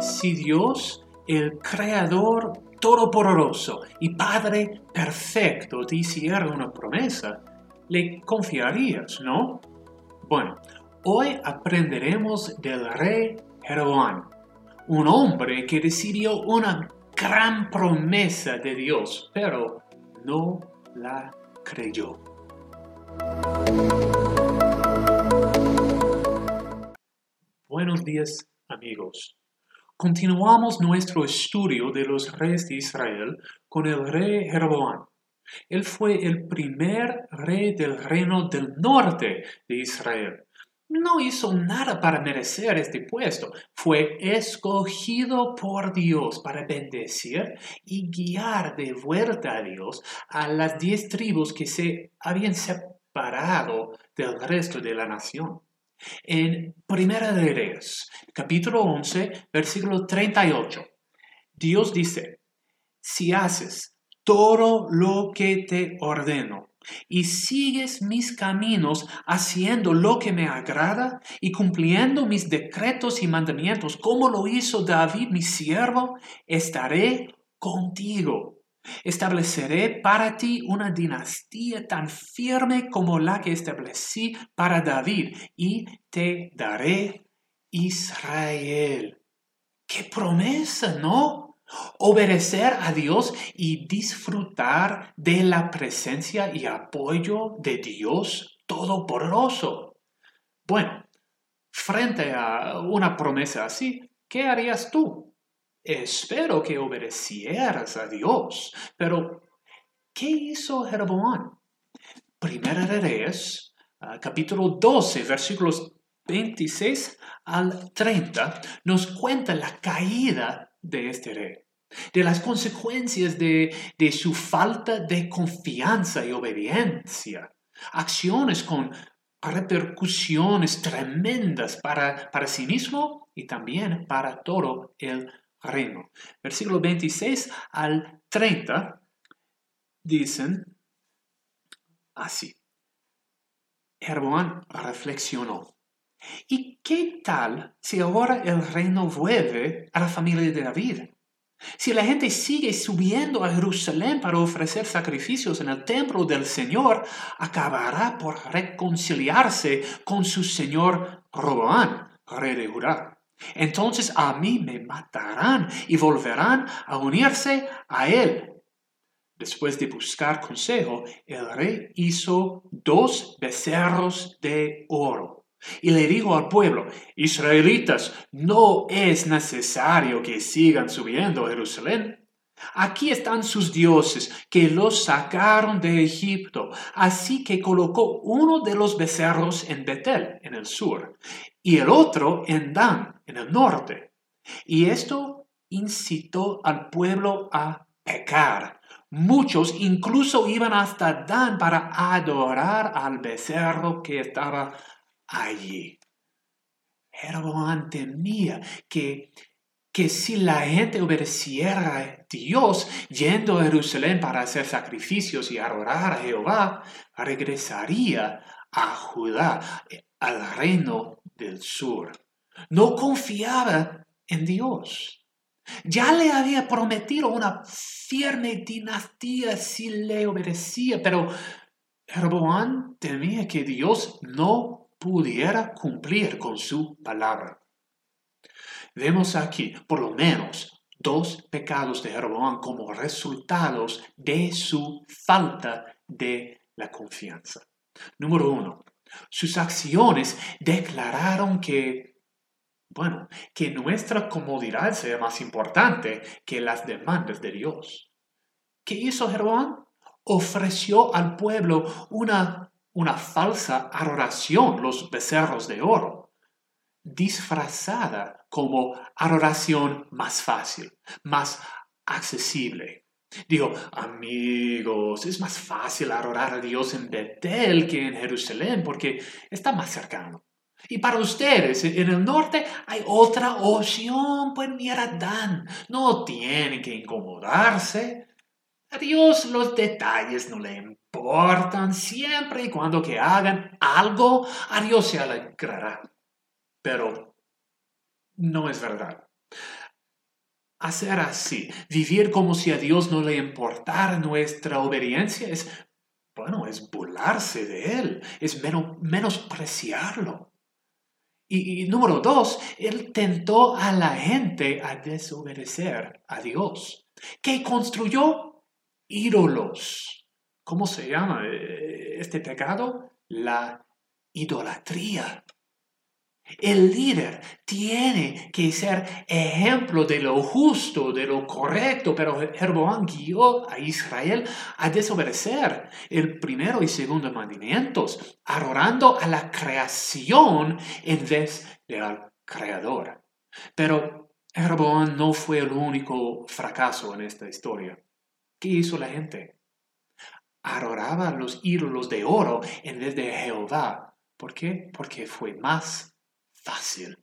Si Dios, el Creador Todopoderoso y Padre Perfecto, te hiciera una promesa, le confiarías, ¿no? Bueno, hoy aprenderemos del rey Jeroboam, un hombre que recibió una gran promesa de Dios, pero no la creyó. Buenos días amigos. Continuamos nuestro estudio de los reyes de Israel con el rey Jeroboam. Él fue el primer rey del reino del norte de Israel. No hizo nada para merecer este puesto. Fue escogido por Dios para bendecir y guiar de vuelta a Dios a las diez tribus que se habían separado del resto de la nación. En Primera de Reyes, capítulo 11, versículo 38, Dios dice, si haces todo lo que te ordeno y sigues mis caminos haciendo lo que me agrada y cumpliendo mis decretos y mandamientos, como lo hizo David mi siervo, estaré contigo Estableceré para ti una dinastía tan firme como la que establecí para David y te daré Israel. ¡Qué promesa, ¿no? Obedecer a Dios y disfrutar de la presencia y apoyo de Dios Todopoderoso. Bueno, frente a una promesa así, ¿qué harías tú? Espero que obedecieras a Dios. Pero, ¿qué hizo Jeroboam? Primera de Reyes, ah, capítulo 12, versículos 26 al 30, nos cuenta la caída de este rey, de las consecuencias de, su falta de confianza y obediencia, acciones con repercusiones tremendas para, para sí mismo y también para todo el reino. Versículo 26 al 30 dicen así. Jeroboam reflexionó. ¿Y qué tal si ahora el reino vuelve a la familia de David? Si la gente sigue subiendo a Jerusalén para ofrecer sacrificios en el templo del Señor, acabará por reconciliarse con su señor Roboán, rey de Judá. Entonces a mí me matarán y volverán a unirse a él. Después de buscar consejo, el rey hizo dos becerros de oro y le dijo al pueblo, Israelitas, no es necesario que sigan subiendo a Jerusalén. Aquí están sus dioses que los sacaron de Egipto. Así que colocó uno de los becerros en Betel, en el sur, y el otro en Dan, en el norte. Y esto incitó al pueblo a pecar. Muchos incluso iban hasta Dan para adorar al becerro que estaba allí. Jeroboam temía que, que si la gente obedeciera a Dios yendo a Jerusalén para hacer sacrificios y adorar a Jehová, regresaría a Judá, al reino del sur. No confiaba en Dios. Ya le había prometido una firme dinastía si le obedecía, pero Jeroboam temía que Dios no pudiera cumplir con su palabra. Vemos aquí, por lo menos, dos pecados de Jeroboam como resultados de su falta de la confianza. Número uno, sus acciones declararon que, bueno, que nuestra comodidad sea más importante que las demandas de Dios. ¿Qué hizo Jeroboam? Ofreció al pueblo una, una falsa adoración, los becerros de oro, disfrazada como adoración más fácil, más accesible. Digo, amigos, es más fácil adorar a Dios en Betel que en Jerusalén porque está más cercano. Y para ustedes, en el norte hay otra opción, pues mira, Dan, no tienen que incomodarse. A Dios los detalles no le importan, siempre y cuando que hagan algo, a Dios se alegrará. Pero no es verdad. Hacer así, vivir como si a Dios no le importara nuestra obediencia, es, bueno, es burlarse de Él, es menospreciarlo. Y, y, número dos, Él tentó a la gente a desobedecer a Dios. ¿Qué construyó? Ídolos. ¿Cómo se llama eh, este pecado? La idolatría. El líder tiene que ser ejemplo de lo justo, de lo correcto, pero Jeroboam guió a Israel a desobedecer el primero y segundo mandamientos, adorando a la creación en vez del creador. Pero Jeroboam no fue el único fracaso en esta historia. ¿Qué hizo la gente? Adoraba los ídolos de oro en vez de Jehová. ¿Por qué? Porque fue más fácil.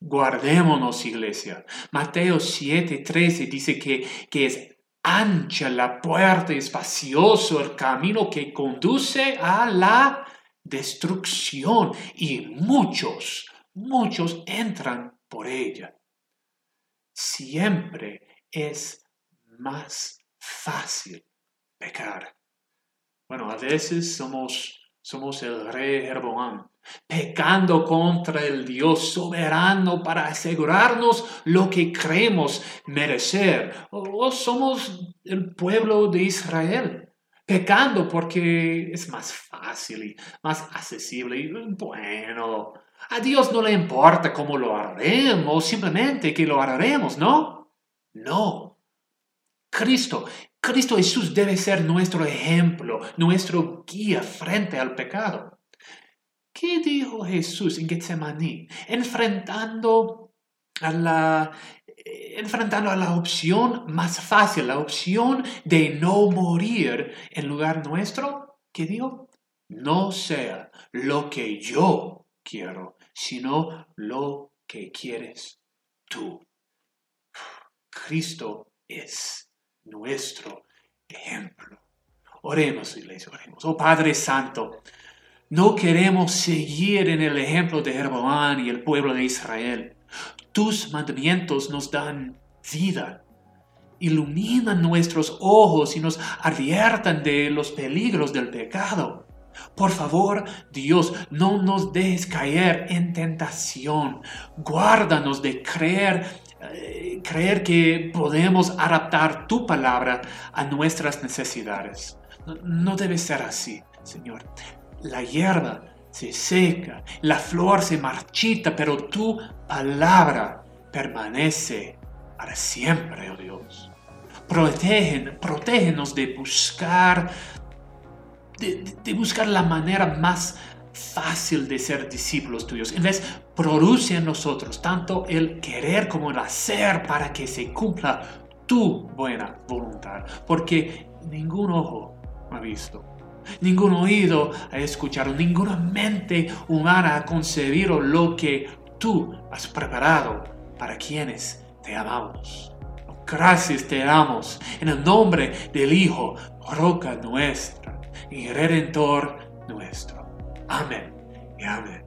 Guardémonos, iglesia. Mateo 7:13 dice que, que es ancha la puerta, espacioso el camino que conduce a la destrucción y muchos, muchos entran por ella. Siempre es más fácil pecar. Bueno, a veces somos, somos el rey Jeroboam pecando contra el Dios soberano para asegurarnos lo que creemos merecer. O somos el pueblo de Israel, pecando porque es más fácil y más accesible. Y bueno, a Dios no le importa cómo lo haremos, simplemente que lo haremos, ¿no? No. Cristo, Cristo Jesús debe ser nuestro ejemplo, nuestro guía frente al pecado. ¿Qué dijo Jesús en Getsemaní? Enfrentando a la, eh, enfrentando a la opción más fácil, la opción de no morir en lugar nuestro, ¿qué dijo? No sea lo que yo quiero, sino lo que quieres tú. Cristo es nuestro ejemplo. Oremos, iglesia, oremos. Oh Padre Santo, no queremos seguir en el ejemplo de Jeroboam y el pueblo de Israel. Tus mandamientos nos dan vida, iluminan nuestros ojos y nos adviertan de los peligros del pecado. Por favor, Dios, no nos dejes caer en tentación. Guárdanos de creer, eh, creer que podemos adaptar tu palabra a nuestras necesidades. no debe ser así, Señor la hierba se seca, la flor se marchita, pero tu palabra permanece para siempre, oh Dios. Protégenos de buscar, de, buscar la manera más fácil de ser discípulos tuyos. En vez, produce en nosotros tanto el querer como el hacer para que se cumpla tu buena voluntad. Porque ningún ojo ha visto, ningún oído ha escuchado, ninguna mente humana ha concebido lo que tú has preparado para quienes te amamos. Gracias te damos en el nombre del Hijo, roca nuestra y redentor nuestro. Amén y amén.